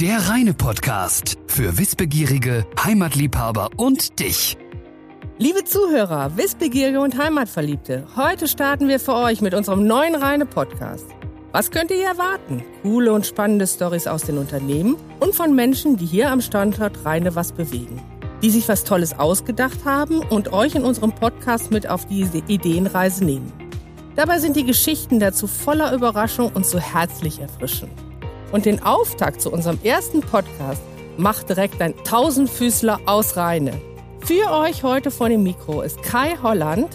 Der reine Podcast für Wissbegierige, Heimatliebhaber und dich. Liebe Zuhörer, Wissbegierige und Heimatverliebte, heute starten wir für euch mit unserem neuen reine Podcast. Was könnt ihr erwarten? Coole und spannende Stories aus den Unternehmen und von Menschen, die hier am Standort Rheine was bewegen. Die sich was Tolles ausgedacht haben und euch in unserem Podcast mit auf diese Ideenreise nehmen. Dabei sind die Geschichten dazu voller Überraschung und so herzlich erfrischend. Und den Auftakt zu unserem ersten Podcast macht direkt ein Tausendfüßler aus Rheine. Für euch heute vor dem Mikro ist Kai Holland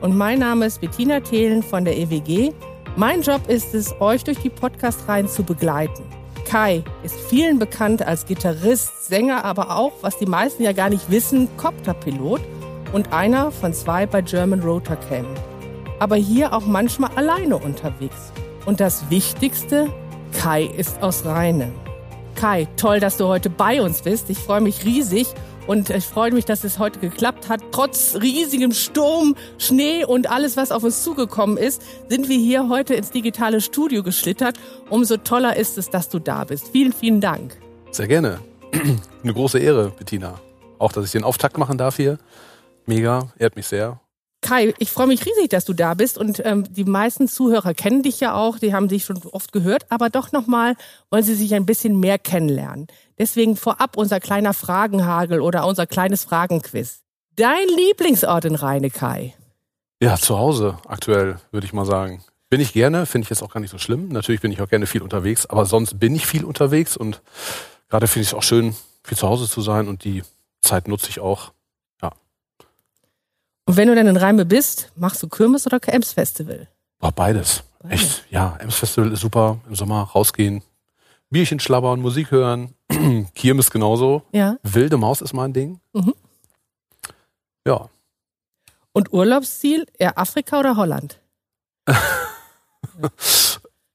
und mein Name ist Bettina Thelen von der EWG. Mein Job ist es, euch durch die Podcast-Reihen zu begleiten. Kai ist vielen bekannt als Gitarrist, Sänger, aber auch, was die meisten ja gar nicht wissen, Copterpilot und einer von zwei bei German Rotor Camp aber hier auch manchmal alleine unterwegs. Und das Wichtigste, Kai ist aus Rheine. Kai, toll, dass du heute bei uns bist. Ich freue mich riesig und ich freue mich, dass es heute geklappt hat. Trotz riesigem Sturm, Schnee und alles, was auf uns zugekommen ist, sind wir hier heute ins digitale Studio geschlittert. Umso toller ist es, dass du da bist. Vielen, vielen Dank. Sehr gerne. Eine große Ehre, Bettina. Auch, dass ich den Auftakt machen darf hier. Mega, ehrt mich sehr. Kai, ich freue mich riesig, dass du da bist und ähm, die meisten Zuhörer kennen dich ja auch, die haben dich schon oft gehört, aber doch nochmal wollen sie sich ein bisschen mehr kennenlernen. Deswegen vorab unser kleiner Fragenhagel oder unser kleines Fragenquiz. Dein Lieblingsort in Rheine, Kai? Ja, zu Hause aktuell, würde ich mal sagen. Bin ich gerne, finde ich jetzt auch gar nicht so schlimm. Natürlich bin ich auch gerne viel unterwegs, aber sonst bin ich viel unterwegs und gerade finde ich es auch schön, viel zu Hause zu sein und die Zeit nutze ich auch und wenn du dann in Reime bist, machst du Kirmes oder Ems Festival? Oh, beides. beides. Echt, ja. Ems Festival ist super. Im Sommer rausgehen, Bierchen schlabbern, Musik hören. Kirmes genauso. Ja. Wilde Maus ist mein Ding. Mhm. Ja. Und Urlaubsziel eher Afrika oder Holland?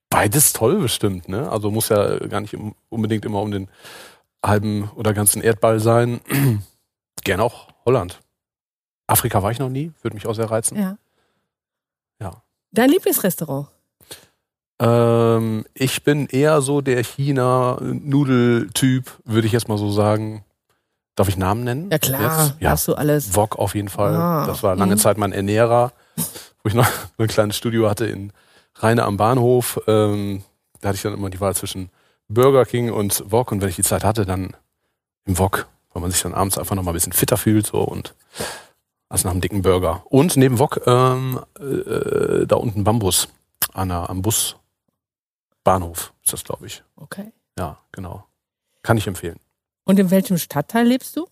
Beides toll bestimmt, ne? Also muss ja gar nicht unbedingt immer um den halben oder ganzen Erdball sein. Gerne auch Holland. Afrika war ich noch nie, würde mich auch sehr reizen. Ja. Ja. Dein Lieblingsrestaurant? Ähm, ich bin eher so der China-Nudeltyp, würde ich jetzt mal so sagen. Darf ich Namen nennen? Ja klar, jetzt? ja. hast du alles. Wok auf jeden Fall. Ah. Das war lange mhm. Zeit mein Ernährer, wo ich noch ein kleines Studio hatte in Rheine am Bahnhof. Ähm, da hatte ich dann immer die Wahl zwischen Burger King und Wok und wenn ich die Zeit hatte, dann im Wok, weil man sich dann abends einfach noch mal ein bisschen fitter fühlt so und also nach einem dicken Burger. Und neben Wok ähm, äh, da unten Bambus an der, am Busbahnhof ist das, glaube ich. Okay. Ja, genau. Kann ich empfehlen. Und in welchem Stadtteil lebst du?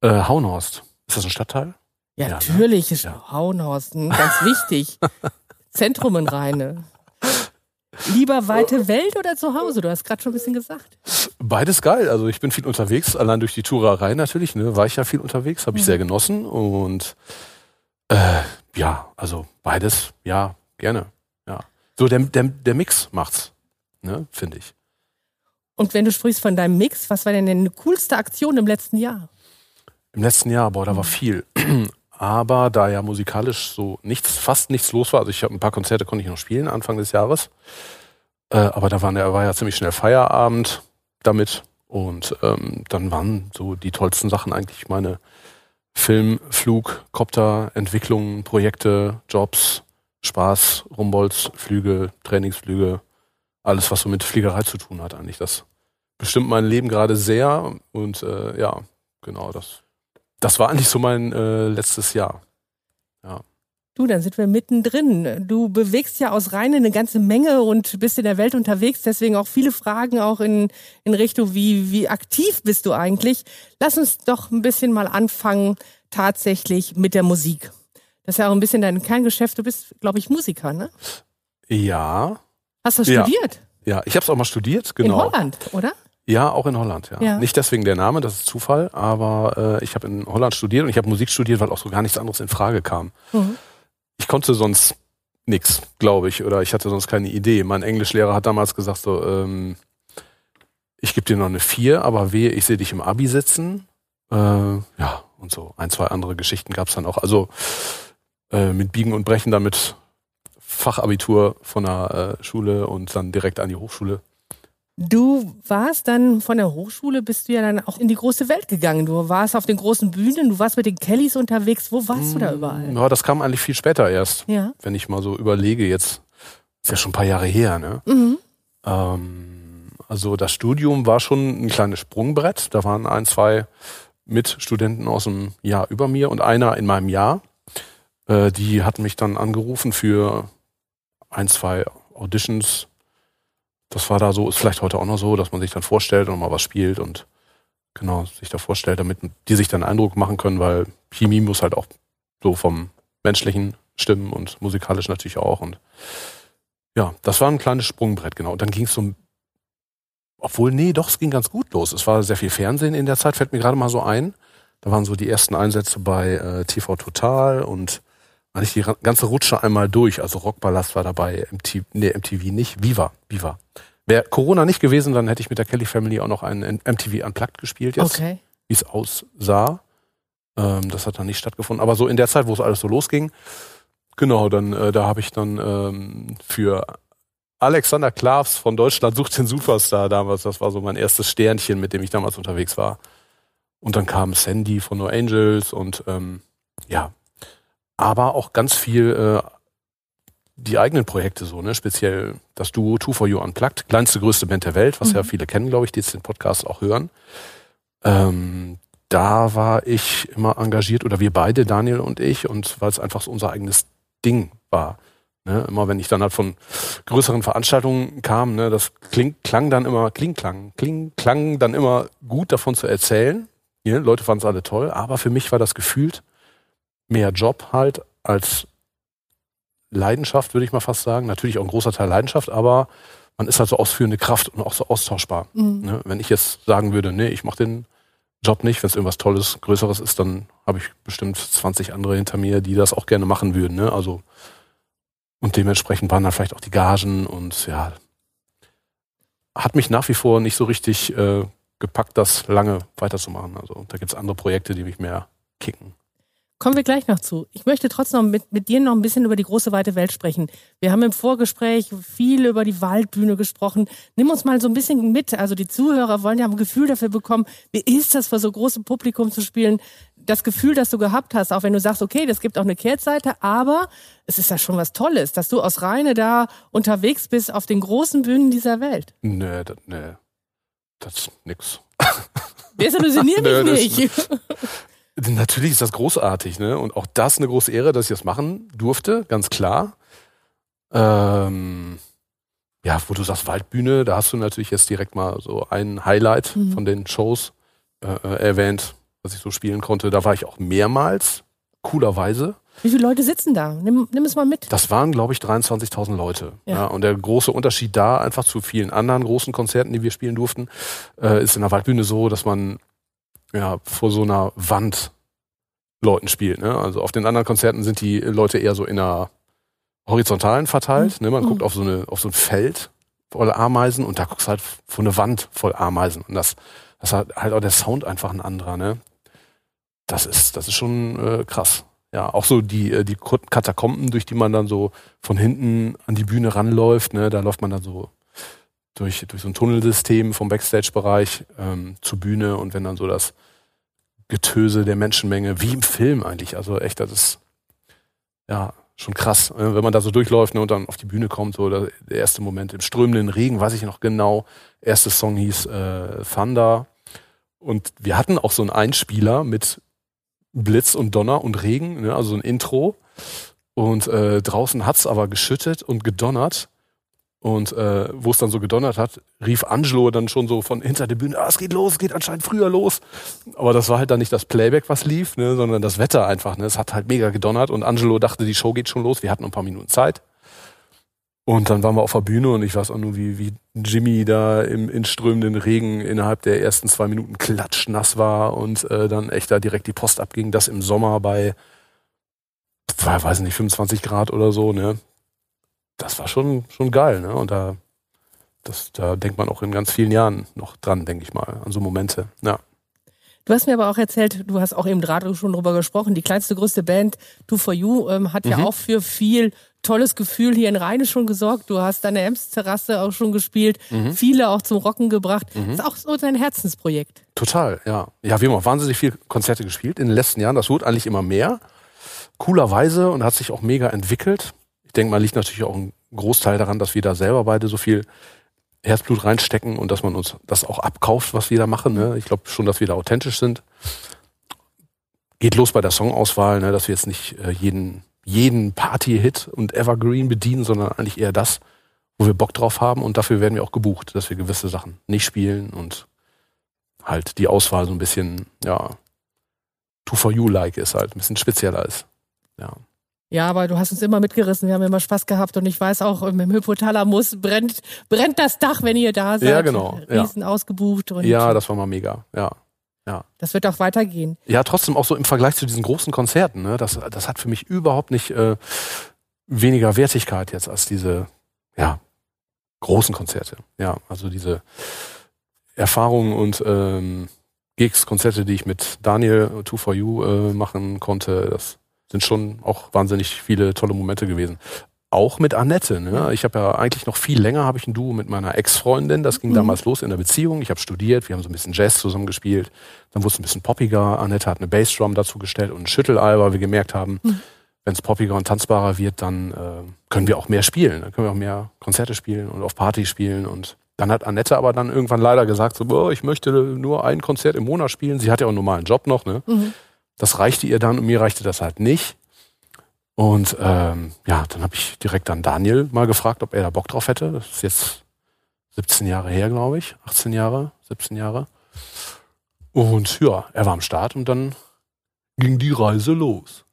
Äh, Hauenhorst. Ist das ein Stadtteil? Ja, ja ne? natürlich ne? ist ja. Hauenhorst ganz wichtig. Zentrum in Rheine. Lieber weite Welt oder zu Hause? Du hast gerade schon ein bisschen gesagt. Beides geil. Also ich bin viel unterwegs, allein durch die Tourerei natürlich. Ne, war ich ja viel unterwegs, habe ich mhm. sehr genossen und äh, ja, also beides, ja, gerne. Ja, so der der, der Mix macht's, ne, finde ich. Und wenn du sprichst von deinem Mix, was war denn deine coolste Aktion im letzten Jahr? Im letzten Jahr, boah, da war mhm. viel. Aber da ja musikalisch so nichts, fast nichts los war, also ich habe ein paar Konzerte konnte ich noch spielen Anfang des Jahres. Äh, aber da war, war ja ziemlich schnell Feierabend damit. Und ähm, dann waren so die tollsten Sachen eigentlich meine Film, Flug, Kopter, Entwicklungen, Projekte, Jobs, Spaß, Rumbolz, Flüge, Trainingsflüge, alles, was so mit Fliegerei zu tun hat eigentlich. Das bestimmt mein Leben gerade sehr und äh, ja, genau, das, das war eigentlich so mein äh, letztes Jahr. Ja. Du, dann sind wir mittendrin. Du bewegst ja aus Rhein eine ganze Menge und bist in der Welt unterwegs, deswegen auch viele Fragen auch in, in Richtung, wie, wie aktiv bist du eigentlich? Lass uns doch ein bisschen mal anfangen, tatsächlich mit der Musik. Das ist ja auch ein bisschen dein Kerngeschäft. Du bist, glaube ich, Musiker, ne? Ja. Hast du studiert? Ja, ja. ich habe es auch mal studiert, genau. In Holland, oder? Ja, auch in Holland, ja. ja. Nicht deswegen der Name, das ist Zufall, aber äh, ich habe in Holland studiert und ich habe Musik studiert, weil auch so gar nichts anderes in Frage kam. Mhm ich konnte sonst nichts, glaube ich, oder ich hatte sonst keine Idee. Mein Englischlehrer hat damals gesagt so, ähm, ich gebe dir noch eine vier, aber wehe, ich sehe dich im Abi sitzen. Äh, ja, und so ein, zwei andere Geschichten gab es dann auch. Also äh, mit Biegen und Brechen damit Fachabitur von der äh, Schule und dann direkt an die Hochschule. Du warst dann von der Hochschule, bist du ja dann auch in die große Welt gegangen. Du warst auf den großen Bühnen, du warst mit den Kellys unterwegs. Wo warst du da überall? Ja, das kam eigentlich viel später erst. Ja. Wenn ich mal so überlege, jetzt ist ja schon ein paar Jahre her, ne? Mhm. Ähm, also das Studium war schon ein kleines Sprungbrett. Da waren ein, zwei Mitstudenten aus dem Jahr über mir und einer in meinem Jahr. Äh, die hatten mich dann angerufen für ein, zwei Auditions. Das war da so, ist vielleicht heute auch noch so, dass man sich dann vorstellt und mal was spielt und genau sich da vorstellt, damit die sich dann Eindruck machen können, weil Chemie muss halt auch so vom menschlichen stimmen und musikalisch natürlich auch. Und ja, das war ein kleines Sprungbrett, genau. Und dann ging es so, obwohl, nee, doch, es ging ganz gut los. Es war sehr viel Fernsehen in der Zeit, fällt mir gerade mal so ein. Da waren so die ersten Einsätze bei äh, TV Total und eigentlich die ganze Rutsche einmal durch. Also Rockballast war dabei, MTV, nee, MTV nicht, Viva, Viva. Wäre Corona nicht gewesen, dann hätte ich mit der Kelly Family auch noch einen MTV Unplugged gespielt jetzt, Okay. wie es aussah. Ähm, das hat dann nicht stattgefunden. Aber so in der Zeit, wo es alles so losging, genau, dann äh, da habe ich dann ähm, für Alexander Klavs von Deutschland sucht den Superstar damals, das war so mein erstes Sternchen, mit dem ich damals unterwegs war. Und dann kam Sandy von No Angels und ähm, ja, aber auch ganz viel äh, die eigenen Projekte so, ne? Speziell das Duo Two for You Unplugged, kleinste, größte Band der Welt, was ja Mhm. viele kennen, glaube ich, die jetzt den Podcast auch hören. Ähm, da war ich immer engagiert oder wir beide, Daniel und ich, und weil es einfach so unser eigenes Ding war. Ne? Immer wenn ich dann halt von größeren Veranstaltungen kam, ne, das kling, klang dann immer, kling, klang, kling, klang dann immer gut davon zu erzählen. Ja, Leute fanden es alle toll, aber für mich war das gefühlt mehr Job halt als Leidenschaft, würde ich mal fast sagen. Natürlich auch ein großer Teil Leidenschaft, aber man ist halt so ausführende Kraft und auch so austauschbar. Mhm. Ne? Wenn ich jetzt sagen würde, nee, ich mache den Job nicht, wenn es irgendwas Tolles, Größeres ist, dann habe ich bestimmt 20 andere hinter mir, die das auch gerne machen würden. Ne? Also und dementsprechend waren dann vielleicht auch die Gagen und ja, hat mich nach wie vor nicht so richtig äh, gepackt, das lange weiterzumachen. Also da gibt's andere Projekte, die mich mehr kicken. Kommen wir gleich noch zu. Ich möchte trotzdem noch mit, mit dir noch ein bisschen über die große weite Welt sprechen. Wir haben im Vorgespräch viel über die Waldbühne gesprochen. Nimm uns mal so ein bisschen mit. Also die Zuhörer wollen ja ein Gefühl dafür bekommen, wie ist das vor so großem Publikum zu spielen? Das Gefühl, das du gehabt hast, auch wenn du sagst, okay, das gibt auch eine Kehrtseite, aber es ist ja schon was Tolles, dass du aus Rheine da unterwegs bist auf den großen Bühnen dieser Welt. Nee, das, nee, das ist nix. Desillusionier Nö, mich das- nicht. Natürlich ist das großartig, ne? Und auch das eine große Ehre, dass ich das machen durfte, ganz klar. Ähm, ja, wo du sagst Waldbühne, da hast du natürlich jetzt direkt mal so ein Highlight Mhm. von den Shows äh, äh, erwähnt, was ich so spielen konnte. Da war ich auch mehrmals, coolerweise. Wie viele Leute sitzen da? Nimm, nimm es mal mit. Das waren, glaube ich, 23.000 Leute. Ja. Ja. und der große Unterschied da einfach zu vielen anderen großen Konzerten, die wir spielen durften, äh, ist in der Waldbühne so, dass man ja vor so einer Wand Leuten spielt. Ne? Also auf den anderen Konzerten sind die Leute eher so in einer horizontalen verteilt. Ne? Man Mhm. guckt auf so, eine, auf so ein Feld voll Ameisen und da guckst du halt vor eine Wand voll Ameisen. Und das, das hat halt auch der Sound einfach ein anderer. Ne? Das ist, das ist schon äh, krass. Ja, auch so die, äh, die Katakomben, durch die man dann so von hinten an die Bühne ranläuft, ne, da läuft man dann so durch, durch so ein Tunnelsystem vom Backstage-Bereich ähm, zur Bühne und wenn dann so das Getöse der Menschenmenge, wie im Film eigentlich, also echt, das ist ja schon krass, äh, wenn man da so durchläuft ne, und dann auf die Bühne kommt, so der, erste Moment im strömenden Regen, weiß ich noch genau, erste Song hieß äh, Thunder und wir hatten auch so einen Einspieler mit Blitz und Donner und Regen, ne, also ein Intro. Und äh, draußen hat's aber geschüttet und gedonnert. Und äh, wo es dann so gedonnert hat, rief Angelo dann schon so von hinter der Bühne, ah, es geht los, es geht anscheinend früher los. Aber das war halt dann nicht das Playback, was lief, ne, sondern das Wetter einfach. Ne. Es hat halt mega gedonnert und Angelo dachte, die Show geht schon los. Wir hatten ein paar Minuten Zeit. Und dann waren wir auf der Bühne und ich weiß auch nur, wie, wie Jimmy da im in strömenden Regen innerhalb der ersten zwei Minuten klatschnass war und äh, dann echt da direkt die Post abging. Das im Sommer bei, weiß nicht, 25 Grad oder so, ne? Das war schon, schon geil, ne? Und da, das, da denkt man auch in ganz vielen Jahren noch dran, denke ich mal, an so Momente. Ja. Du hast mir aber auch erzählt, du hast auch eben gerade schon drüber gesprochen, die kleinste, größte Band, Two for You, ähm, hat mhm. ja auch für viel tolles Gefühl hier in Rheine schon gesorgt. Du hast deine Ems-Terrasse auch schon gespielt, mhm. viele auch zum Rocken gebracht. Mhm. ist auch so dein Herzensprojekt. Total, ja. Ja, wir haben auch wahnsinnig viele Konzerte gespielt in den letzten Jahren. Das wurde eigentlich immer mehr. Coolerweise und hat sich auch mega entwickelt. Ich denke mal, liegt natürlich auch ein Großteil daran, dass wir da selber beide so viel Herzblut reinstecken und dass man uns das auch abkauft, was wir da machen. Ne? Ich glaube schon, dass wir da authentisch sind. Geht los bei der Songauswahl, ne? dass wir jetzt nicht äh, jeden jeden Party-Hit und Evergreen bedienen, sondern eigentlich eher das, wo wir Bock drauf haben und dafür werden wir auch gebucht, dass wir gewisse Sachen nicht spielen und halt die Auswahl so ein bisschen, ja, Two for You-like ist halt, ein bisschen spezieller ist. Ja. Ja, aber du hast uns immer mitgerissen, wir haben immer Spaß gehabt und ich weiß auch, im Hypothalamus brennt, brennt das Dach, wenn ihr da seid. Ja, genau. Riesen ja. ausgebucht. Und ja, das war mal mega, ja. Ja. Das wird auch weitergehen. Ja, trotzdem auch so im Vergleich zu diesen großen Konzerten. Ne? Das, das hat für mich überhaupt nicht äh, weniger Wertigkeit jetzt als diese ja, großen Konzerte. Ja, also diese Erfahrungen und ähm, Gigs, Konzerte, die ich mit Daniel 2 4 u äh, machen konnte, das sind schon auch wahnsinnig viele tolle Momente gewesen auch mit Annette. Ne? Ich habe ja eigentlich noch viel länger habe ich ein Duo mit meiner Ex-Freundin. Das ging mhm. damals los in der Beziehung. Ich habe studiert, wir haben so ein bisschen Jazz zusammen gespielt. Dann wurde es ein bisschen poppiger. Annette hat eine Bassdrum dazu gestellt und ein Schüttelei, weil wir gemerkt haben, mhm. wenn es poppiger und tanzbarer wird, dann äh, können wir auch mehr spielen. Dann können wir auch mehr Konzerte spielen und auf Party spielen. Und dann hat Annette aber dann irgendwann leider gesagt, so, boah, ich möchte nur ein Konzert im Monat spielen. Sie hat ja auch einen normalen Job noch. Ne? Mhm. Das reichte ihr dann und mir reichte das halt nicht. Und ähm, ja, dann habe ich direkt an Daniel mal gefragt, ob er da Bock drauf hätte. Das ist jetzt 17 Jahre her, glaube ich. 18 Jahre, 17 Jahre. Und ja, er war am Start und dann ging die Reise los.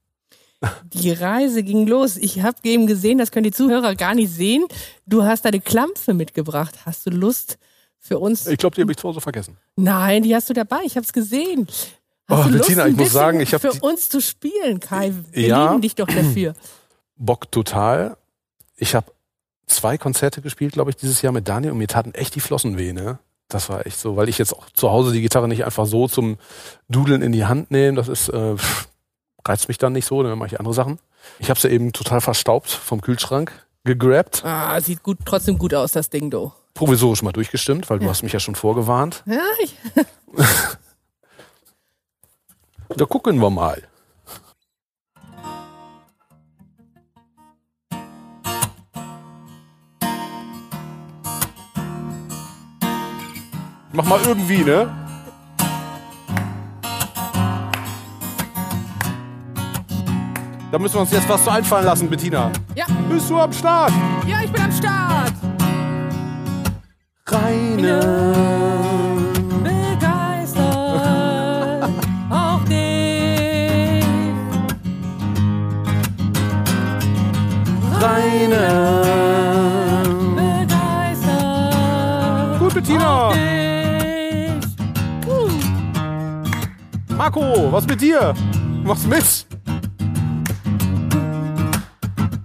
Die Reise ging los. Ich habe eben gesehen, das können die Zuhörer gar nicht sehen. Du hast deine Klampfe mitgebracht. Hast du Lust für uns? Ich glaube, die habe ich zu Hause vergessen. Nein, die hast du dabei. Ich habe es gesehen. Hast oh, Bettina, ich muss sagen, ich habe für uns zu spielen, Kai. Wir ja, lieben dich doch dafür. Bock total. Ich habe zwei Konzerte gespielt, glaube ich, dieses Jahr mit Daniel und mir taten echt die Flossen weh, ne? Das war echt so, weil ich jetzt auch zu Hause die Gitarre nicht einfach so zum Dudeln in die Hand nehme. Das ist äh, reizt mich dann nicht so, dann mache ich andere Sachen. Ich habe sie eben total verstaubt vom Kühlschrank gegrabt. Ah, sieht gut, trotzdem gut aus, das Ding, du. Provisorisch mal durchgestimmt, weil ja. du hast mich ja schon vorgewarnt. Ja, ich Da gucken wir mal. Mach mal irgendwie, ne? Da müssen wir uns jetzt was zu einfallen lassen, Bettina. Ja. Bist du am Start? Ja, ich bin am Start. Reine. Reine. Marco, was mit dir? Mach's mit.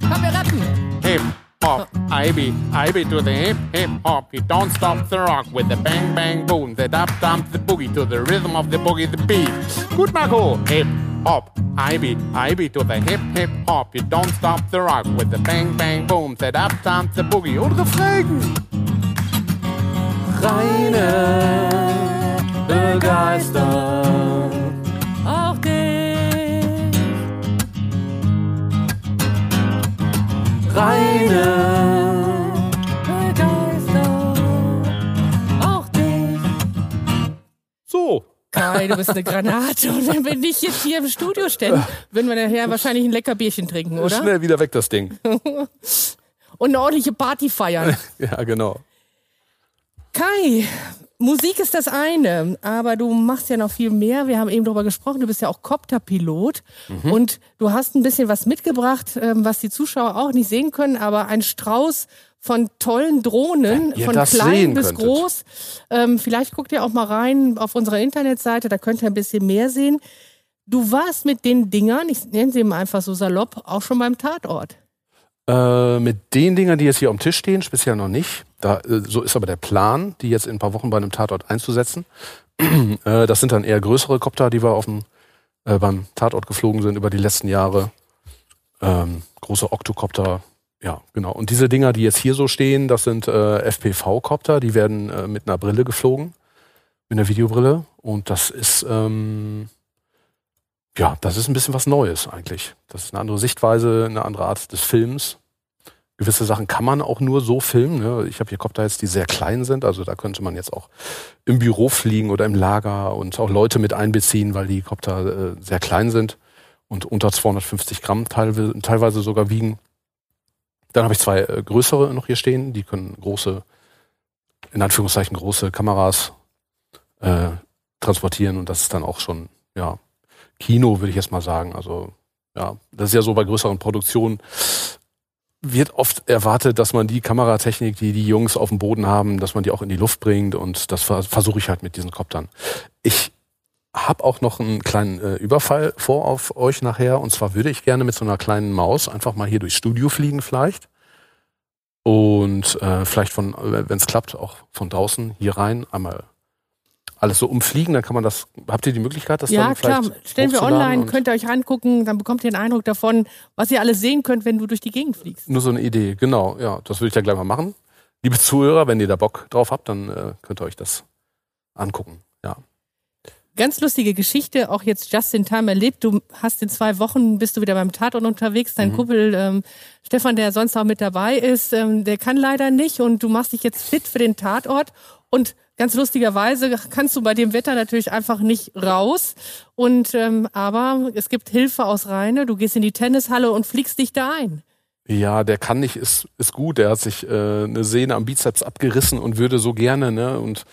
Komm, wir rappen. Hip hop, IB, IB to the hip hip hop. You don't stop the rock with the bang bang boom, the dub dump the boogie to the rhythm of the boogie the beat. Gut, Marco. Hip hop. I beat, I beat to the hip hip hop. You don't stop the rock with the bang bang boom. Set up time the boogie und Refrain. Reine begeistert Reine Kai, du bist eine Granate. Und wenn wir nicht jetzt hier im Studio stehen, würden wir nachher wahrscheinlich ein lecker Bierchen trinken, oder? Schnell wieder weg, das Ding. Und eine ordentliche Party feiern. ja, genau. Kai, Musik ist das eine, aber du machst ja noch viel mehr. Wir haben eben darüber gesprochen, du bist ja auch Copterpilot mhm. und du hast ein bisschen was mitgebracht, ähm, was die Zuschauer auch nicht sehen können, aber ein Strauß von tollen Drohnen, von klein bis könntet. groß. Ähm, vielleicht guckt ihr auch mal rein auf unserer Internetseite, da könnt ihr ein bisschen mehr sehen. Du warst mit den Dingern, ich nenne sie mal einfach so salopp, auch schon beim Tatort. Äh, mit den Dingern, die jetzt hier am Tisch stehen, speziell noch nicht. Da, äh, so ist aber der Plan, die jetzt in ein paar Wochen bei einem Tatort einzusetzen. Äh, das sind dann eher größere Kopter, die wir auf dem, äh, beim Tatort geflogen sind über die letzten Jahre. Ähm, große Oktokopter, ja, genau. Und diese Dinger, die jetzt hier so stehen, das sind äh, FPV-Kopter, die werden äh, mit einer Brille geflogen, mit einer Videobrille. Und das ist, ähm, ja, das ist ein bisschen was Neues eigentlich. Das ist eine andere Sichtweise, eine andere Art des Films. Gewisse Sachen kann man auch nur so filmen. Ne? Ich habe hier Kopter jetzt, die sehr klein sind. Also da könnte man jetzt auch im Büro fliegen oder im Lager und auch Leute mit einbeziehen, weil die Kopter äh, sehr klein sind und unter 250 Gramm teilweise, sogar wiegen. Dann habe ich zwei äh, größere noch hier stehen. Die können große, in Anführungszeichen große Kameras äh, transportieren und das ist dann auch schon ja Kino, würde ich jetzt mal sagen. Also ja, das ist ja so bei größeren Produktionen wird oft erwartet, dass man die Kameratechnik, die die Jungs auf dem Boden haben, dass man die auch in die Luft bringt und das versuche ich halt mit diesen Koptern. Ich habe auch noch einen kleinen äh, Überfall vor auf euch nachher und zwar würde ich gerne mit so einer kleinen Maus einfach mal hier durchs Studio fliegen vielleicht und äh, vielleicht von, wenn es klappt, auch von draußen hier rein einmal alles so umfliegen, dann kann man das, habt ihr die Möglichkeit, das ja, dann klar, vielleicht stellen wir online, könnt ihr euch angucken, dann bekommt ihr einen Eindruck davon, was ihr alles sehen könnt, wenn du durch die Gegend fliegst. Nur so eine Idee, genau, ja, das würde ich ja gleich mal machen. Liebe Zuhörer, wenn ihr da Bock drauf habt, dann äh, könnt ihr euch das angucken. Ja. Ganz lustige Geschichte, auch jetzt just in time erlebt. Du hast in zwei Wochen, bist du wieder beim Tatort unterwegs. Mhm. Dein Kumpel ähm, Stefan, der sonst auch mit dabei ist, ähm, der kann leider nicht und du machst dich jetzt fit für den Tatort. Und ganz lustigerweise kannst du bei dem Wetter natürlich einfach nicht raus. Und ähm, aber es gibt Hilfe aus Rheine. Du gehst in die Tennishalle und fliegst dich da ein. Ja, der kann nicht, ist, ist gut. Der hat sich äh, eine Sehne am Bizeps abgerissen und würde so gerne, ne? Und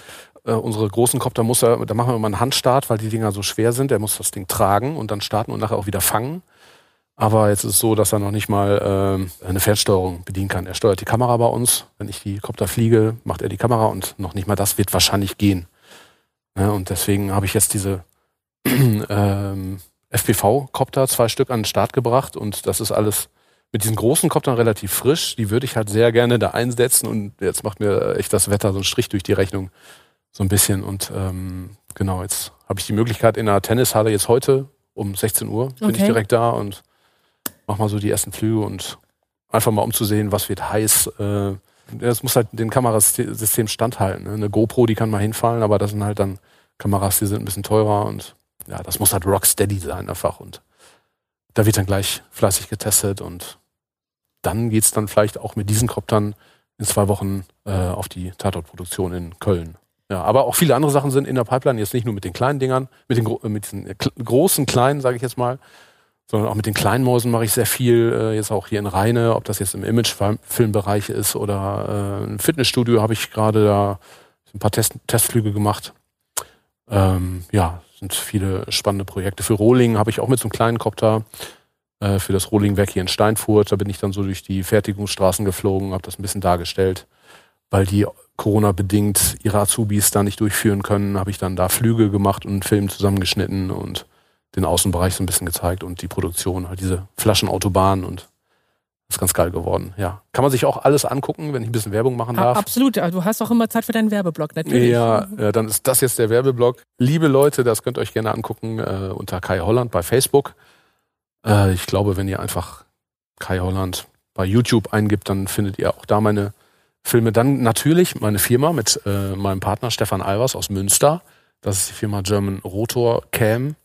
äh, unsere großen Kopter muss er, da machen wir mal einen Handstart, weil die Dinger so schwer sind. Der muss das Ding tragen und dann starten und nachher auch wieder fangen. Aber jetzt ist es so, dass er noch nicht mal ähm, eine Fernsteuerung bedienen kann. Er steuert die Kamera bei uns. Wenn ich die Kopter fliege, macht er die Kamera und noch nicht mal das wird wahrscheinlich gehen. Ja, und deswegen habe ich jetzt diese ähm, FPV-Kopter, zwei Stück an den Start gebracht und das ist alles mit diesen großen Koptern relativ frisch. Die würde ich halt sehr gerne da einsetzen und jetzt macht mir echt das Wetter so einen Strich durch die Rechnung so ein bisschen und ähm, genau, jetzt habe ich die Möglichkeit in der Tennishalle jetzt heute um 16 Uhr bin ich Okay. direkt da und mach mal so die ersten Flüge und einfach mal um zu sehen, was wird heiß. Äh, das muss halt dem Kamerasystem standhalten. Ne? Eine GoPro, die kann mal hinfallen, aber das sind halt dann Kameras, die sind ein bisschen teurer und ja, das muss halt rocksteady sein einfach und da wird dann gleich fleißig getestet und dann geht's dann vielleicht auch mit diesen Koptern in zwei Wochen äh, auf die Tatortproduktion in Köln. Ja, aber auch viele andere Sachen sind in der Pipeline, jetzt nicht nur mit den kleinen Dingern, mit den, mit kl- großen, kleinen, sage ich jetzt mal, sondern auch mit den kleinen Mäusen mache ich sehr viel, äh, jetzt auch hier in Rheine, ob das jetzt im Imagefilmbereich ist oder äh, ein Fitnessstudio habe ich gerade da ein paar Test Testflüge gemacht. Ähm, ja, sind viele spannende Projekte. Für Rohling habe ich auch mit so einem kleinen Kopter äh, für das Rohlingwerk hier in Steinfurt. Da bin ich dann so durch die Fertigungsstraßen geflogen, habe das ein bisschen dargestellt, weil die Corona-bedingt ihre Azubis da nicht durchführen können, habe ich dann da Flüge gemacht und einen Film zusammengeschnitten und den Außenbereich so ein bisschen gezeigt und die Produktion, halt diese Flaschenautobahn und ist ganz geil geworden. Ja, kann man sich auch alles angucken, wenn ich ein bisschen Werbung machen darf. Absolut, also du hast auch immer Zeit für deinen Werbeblock, natürlich. Ja, ja, dann ist das jetzt der Werbeblock. Liebe Leute, das könnt ihr euch gerne angucken äh, unter Kai Holland bei Facebook. Äh, ich glaube, wenn ihr einfach Kai Holland bei YouTube eingibt, dann findet ihr auch da meine Filme. Dann natürlich meine Firma mit äh, meinem Partner Stefan Albers aus Münster. Das ist die Firma German Rotor Cam.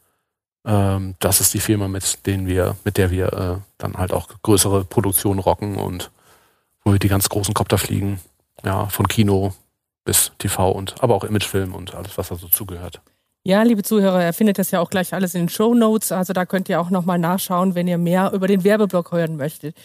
Ähm, das ist die Firma, mit denen wir, mit der wir äh, dann halt auch größere Produktionen rocken und wo wir die ganz großen Kopter fliegen. Ja, von Kino bis TV und aber auch Imagefilm und alles, was da so zugehört. Ja, liebe Zuhörer, er findet das ja auch gleich alles in den Show Notes. Also da könnt ihr auch nochmal nachschauen, wenn ihr mehr über den Werbeblock hören möchtet.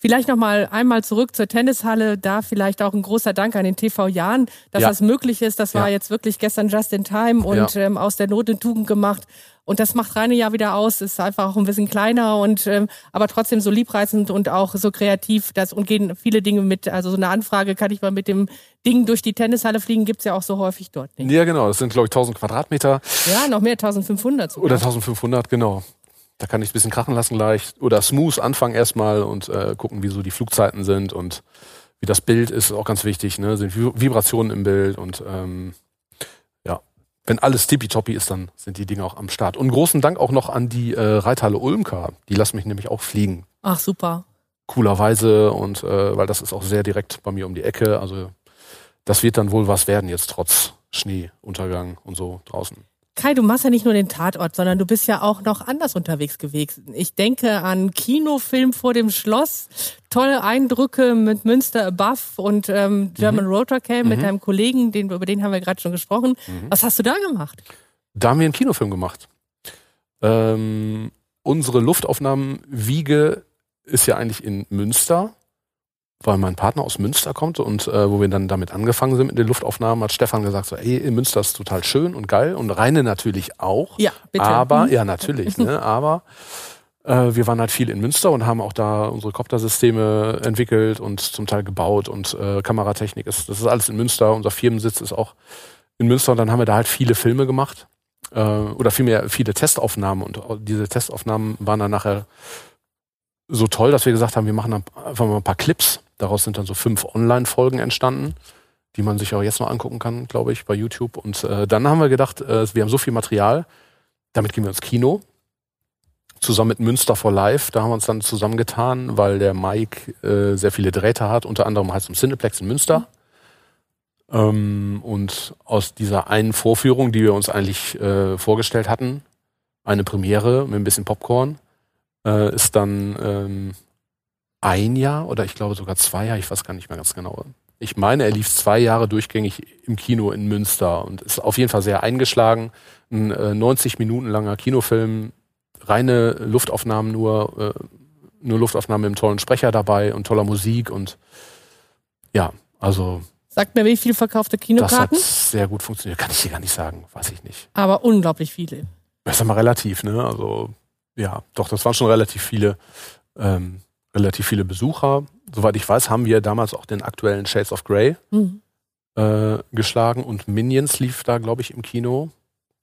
Vielleicht nochmal einmal zurück zur Tennishalle. Da vielleicht auch ein großer Dank an den TV Jan, dass Ja. das möglich ist. Das war Ja. jetzt wirklich gestern just in time und Ja. ähm, aus der Not eine Tugend gemacht. Und das macht Reine ja wieder aus. Ist einfach auch ein bisschen kleiner und ähm, aber trotzdem so liebreizend und auch so kreativ. Das und gehen viele Dinge mit. Also so eine Anfrage kann ich mal mit dem Ding durch die Tennishalle fliegen. Gibt's ja auch so häufig dort nicht. Ja, genau. Das sind, glaube ich, 1000 Quadratmeter Ja, noch mehr 1500 sogar. oder 1500, genau. Da kann ich ein bisschen krachen lassen leicht. Oder smooth anfangen erstmal und äh, gucken, wie so die Flugzeiten sind und wie das Bild ist, auch ganz wichtig. Ne? Sind Vi- Vibrationen im Bild und ähm, ja, wenn alles tippitoppi ist, dann sind die Dinge auch am Start. Und großen Dank auch noch an die äh, Reithalle Ulmka. Die lassen mich nämlich auch fliegen. Ach, super. Coolerweise und äh, weil das ist auch sehr direkt bei mir um die Ecke. Also das wird dann wohl was werden jetzt trotz Schneeuntergang und so draußen. Kai, du machst ja nicht nur den Tatort, sondern du bist ja auch noch anders unterwegs gewesen. Ich denke an Kinofilm vor dem Schloss, tolle Eindrücke mit Münster Above und ähm, German Mhm. Rotor Cam mit deinem Kollegen, den, über den haben wir gerade schon gesprochen. Mhm. Was hast du da gemacht? Da haben wir einen Kinofilm gemacht. Ähm, unsere Luftaufnahmen-Wiege ist ja eigentlich in Münster, weil mein Partner aus Münster kommt und äh, wo wir dann damit angefangen sind mit den Luftaufnahmen, hat Stefan gesagt, so, ey, in Münster ist total schön und geil und Reine natürlich auch. Ja, bitte. Aber, Mhm. ja, natürlich, ne? Aber äh, wir waren halt viel in Münster und haben auch da unsere Koptersysteme entwickelt und zum Teil gebaut und äh, Kameratechnik ist, das ist alles in Münster. Unser Firmensitz ist auch in Münster und dann haben wir da halt viele Filme gemacht. Äh, oder vielmehr viele Testaufnahmen und diese Testaufnahmen waren dann nachher so toll, dass wir gesagt haben, wir machen einfach mal ein paar Clips. Daraus sind dann so fünf Online-Folgen entstanden, die man sich auch jetzt noch angucken kann, glaube ich, bei YouTube. Und äh, dann haben wir gedacht, äh, wir haben so viel Material, damit gehen wir ins Kino. Zusammen mit Münster for Live, da haben wir uns dann zusammengetan, weil der Mike äh, sehr viele Drähte hat, unter anderem halt zum Cineplex in Münster. Ähm, und aus dieser einen Vorführung, die wir uns eigentlich äh, vorgestellt hatten, eine Premiere mit ein bisschen Popcorn, äh, ist dann ähm, ein Jahr oder ich glaube sogar zwei Jahre, ich weiß gar nicht mehr ganz genau. Ich meine, er lief zwei Jahre durchgängig im Kino in Münster und ist auf jeden Fall sehr eingeschlagen. Ein äh, 90 Minuten langer Kinofilm, reine Luftaufnahmen nur, äh, nur Luftaufnahmen mit einem tollen Sprecher dabei und toller Musik und ja, also Sagt mir, wie viel verkaufte das hat Kinokarten? sehr gut funktioniert. Kann ich dir gar nicht sagen, weiß ich nicht. Aber unglaublich viele. Das ist aber relativ, ne? Also ja, doch, das waren schon relativ viele, ähm, relativ viele Besucher. Soweit ich weiß, haben wir damals auch den aktuellen Shades of Grey Mhm. äh, geschlagen und Minions lief da, glaube ich, im Kino.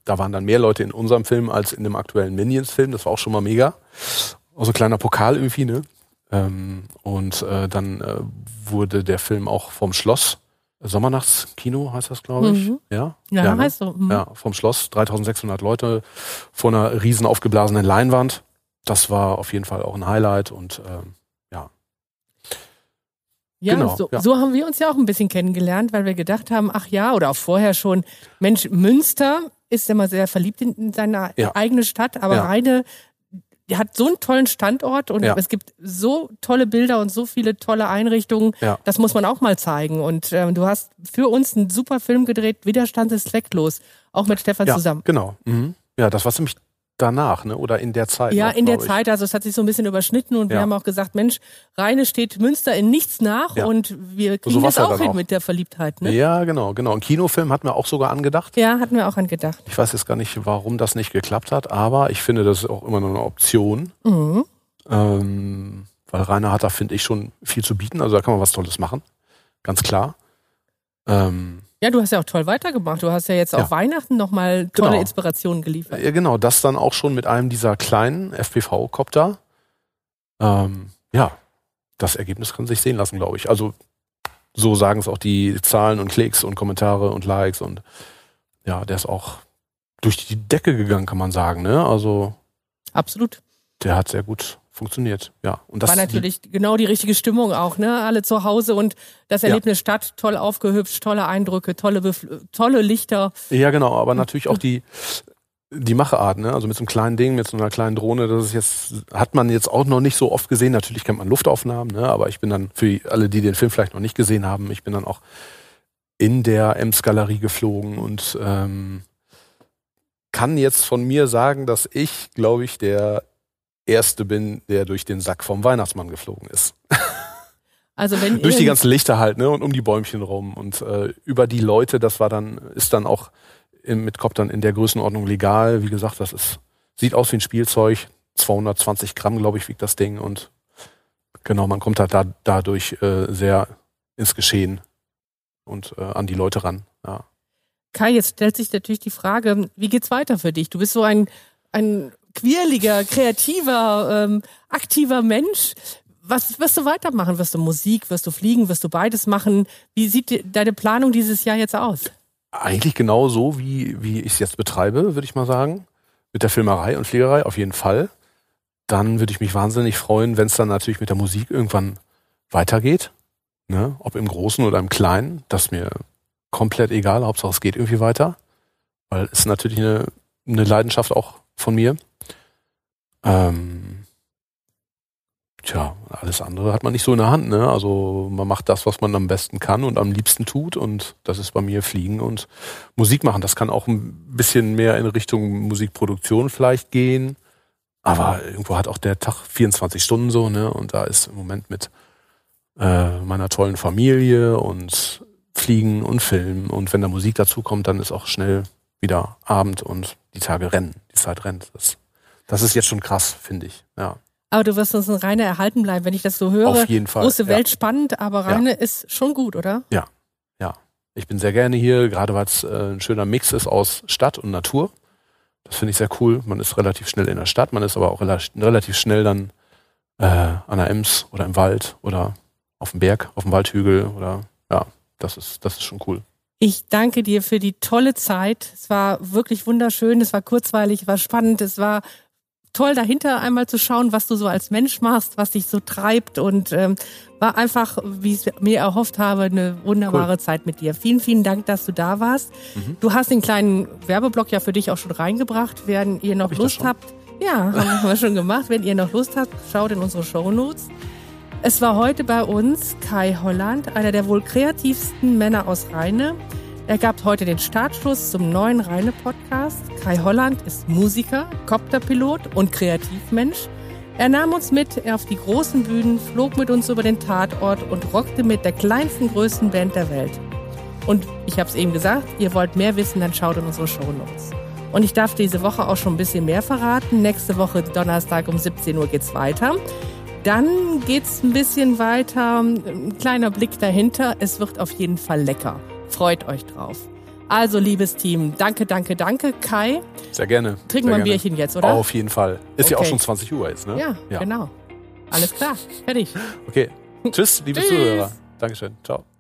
Da waren dann mehr Leute in unserem Film als in dem aktuellen Minions-Film. Das war auch schon mal mega. Also kleiner Pokal irgendwie, ne? Ähm, und äh, dann äh, wurde der Film auch vom Schloss, Sommernachtskino heißt das, glaube ich. Mhm. Ja, Ja, ne? heißt so. Mhm. Ja, vom Schloss, 3600 Leute vor einer riesen aufgeblasenen Leinwand. Das war auf jeden Fall auch ein Highlight und ähm, ja. Ja, Genau, so, ja. so haben wir uns ja auch ein bisschen kennengelernt, weil wir gedacht haben, ach ja, oder auch vorher schon, Mensch, Münster ist immer sehr verliebt in, in seine Ja. eigene Stadt, aber Ja. Rheine die hat so einen tollen Standort und Ja. es gibt so tolle Bilder und so viele tolle Einrichtungen. Ja. Das muss man auch mal zeigen. Und ähm, du hast für uns einen super Film gedreht, Widerstand ist zwecklos, auch mit Stefan ja, zusammen. Genau. Mhm. Ja, das war ziemlich danach, ne? Oder in der Zeit. Ja, noch, in der ich. Zeit, also es hat sich so ein bisschen überschnitten und wir Ja. haben auch gesagt, Mensch, Rheine steht Münster in nichts nach Ja. und wir kriegen So das auch hin auch. mit der Verliebtheit. Ne? Ja, genau, genau. Ein Kinofilm hatten wir auch sogar angedacht. Ja, hatten wir auch an gedacht. Ich weiß jetzt gar nicht, warum das nicht geklappt hat, aber ich finde, das ist auch immer noch eine Option. Mhm. Ähm, weil Rainer hat da, finde ich, schon viel zu bieten. Also da kann man was Tolles machen. Ganz klar. Ähm, Ja, du hast ja auch toll weitergemacht. Du hast ja jetzt Ja. auf Weihnachten nochmal tolle Genau. Inspirationen geliefert. Ja, genau, das dann auch schon mit einem dieser kleinen FPV-Copter. Ähm, ja, das Ergebnis kann sich sehen lassen, glaube ich. Also so sagen es auch die Zahlen und Klicks und Kommentare und Likes und ja, der ist auch durch die Decke gegangen, kann man sagen. Ne? Also Absolut. der hat sehr gut funktioniert. Ja, und das War natürlich genau die richtige Stimmung auch, ne? Alle zu Hause und das Ja. Erlebnis Stadt, toll aufgehübscht, tolle Eindrücke, tolle, Bef- tolle Lichter. Ja, genau, aber natürlich auch die, die Macheart, ne? Also mit so einem kleinen Ding, mit so einer kleinen Drohne, das ist jetzt, hat man jetzt auch noch nicht so oft gesehen. Natürlich kennt man Luftaufnahmen, ne? Aber ich bin dann, für alle, die den Film vielleicht noch nicht gesehen haben, ich bin dann auch in der Ems-Galerie geflogen und ähm, kann jetzt von mir sagen, dass ich, glaube ich, der Erste bin, der durch den Sack vom Weihnachtsmann geflogen ist. Also wenn Durch die ganzen Lichter halt, ne? Und um die Bäumchen rum. Und äh, über die Leute, das war dann, ist dann auch im, mit Koptern in der Größenordnung legal. Wie gesagt, das ist, sieht aus wie ein Spielzeug. 220 Gramm, glaube ich, wiegt das Ding. Und genau, man kommt halt da, dadurch äh, sehr ins Geschehen und äh, an die Leute ran. Ja. Kai, jetzt stellt sich natürlich die Frage, wie geht's weiter für dich? Du bist so ein, ein quirliger, kreativer, ähm, aktiver Mensch. Was wirst du weitermachen? Wirst du Musik, wirst du fliegen, wirst du beides machen? Wie sieht deine Planung dieses Jahr jetzt aus? eigentlich genau so, wie, wie ich es jetzt betreibe, würde ich mal sagen. Mit der Filmerei und Fliegerei auf jeden Fall. Dann würde ich mich wahnsinnig freuen, wenn es dann natürlich mit der Musik irgendwann weitergeht. Ne? Ob im Großen oder im Kleinen, das ist mir komplett egal. Hauptsache es geht irgendwie weiter. Weil es ist natürlich eine, eine Leidenschaft auch von mir. Ähm, tja, alles andere hat man nicht so in der Hand. Ne? Also man macht das, was man am besten kann und am liebsten tut. Und das ist bei mir Fliegen und Musik machen. Das kann auch ein bisschen mehr in Richtung Musikproduktion vielleicht gehen. Aber irgendwo hat auch der Tag 24 Stunden so, ne? Und da ist im Moment mit äh, meiner tollen Familie und Fliegen und Filmen. Und wenn da Musik dazu kommt, dann ist auch schnell wieder Abend und die Tage rennen, die Zeit rennt. Das, das ist jetzt schon krass, finde ich. Ja. Aber du wirst uns ein Rainer erhalten bleiben, wenn ich das so höre. Auf jeden Fall. Große ja. Welt spannend, aber Rainer ist schon gut, oder? Ja, ja. Ich bin sehr gerne hier, gerade weil es äh, ein schöner Mix ist aus Stadt und Natur. Das finde ich sehr cool. Man ist relativ schnell in der Stadt, man ist aber auch rela relativ schnell dann äh, an der Ems oder im Wald oder auf dem Berg, auf dem Waldhügel oder ja, das ist, das ist schon cool. Ich danke dir für die tolle Zeit. Es war wirklich wunderschön, es war kurzweilig, es war spannend, es war toll dahinter einmal zu schauen, was du so als Mensch machst, was dich so treibt und ähm, war einfach, wie ich es mir erhofft habe, eine wunderbare Cool. Zeit mit dir. Vielen, vielen Dank, dass du da warst. Mhm. Du hast den kleinen Werbeblock ja für dich auch schon reingebracht. Wenn ihr noch Hab Lust habt, ja, haben wir schon gemacht. Wenn ihr noch Lust habt, schaut in unsere Shownotes. Es war heute bei uns Kai Holland, einer der wohl kreativsten Männer aus Rheine. Er gab heute den Startschuss zum neuen Rheine-Podcast. Kai Holland ist Musiker, Copterpilot und Kreativmensch. Er nahm uns mit auf die großen Bühnen, flog mit uns über den Tatort und rockte mit der kleinsten, größten Band der Welt. Und ich habe es eben gesagt, ihr wollt mehr wissen, dann schaut in unsere Shownotes. Und ich darf diese Woche auch schon ein bisschen mehr verraten. Nächste Woche Donnerstag um 17 Uhr geht's weiter. Dann geht's ein bisschen weiter. Ein kleiner Blick dahinter. Es wird auf jeden Fall lecker. Freut euch drauf. Also, liebes Team, danke, danke, danke. Kai, Sehr gerne. trinken wir ein. Bierchen jetzt, oder? Auf jeden Fall. Ist ja auch Okay. schon 20 Uhr jetzt, ne? Ja, genau. Alles klar. Fertig. Okay. Tschüss, liebe Tschüss. Zuhörer. Dankeschön. Ciao.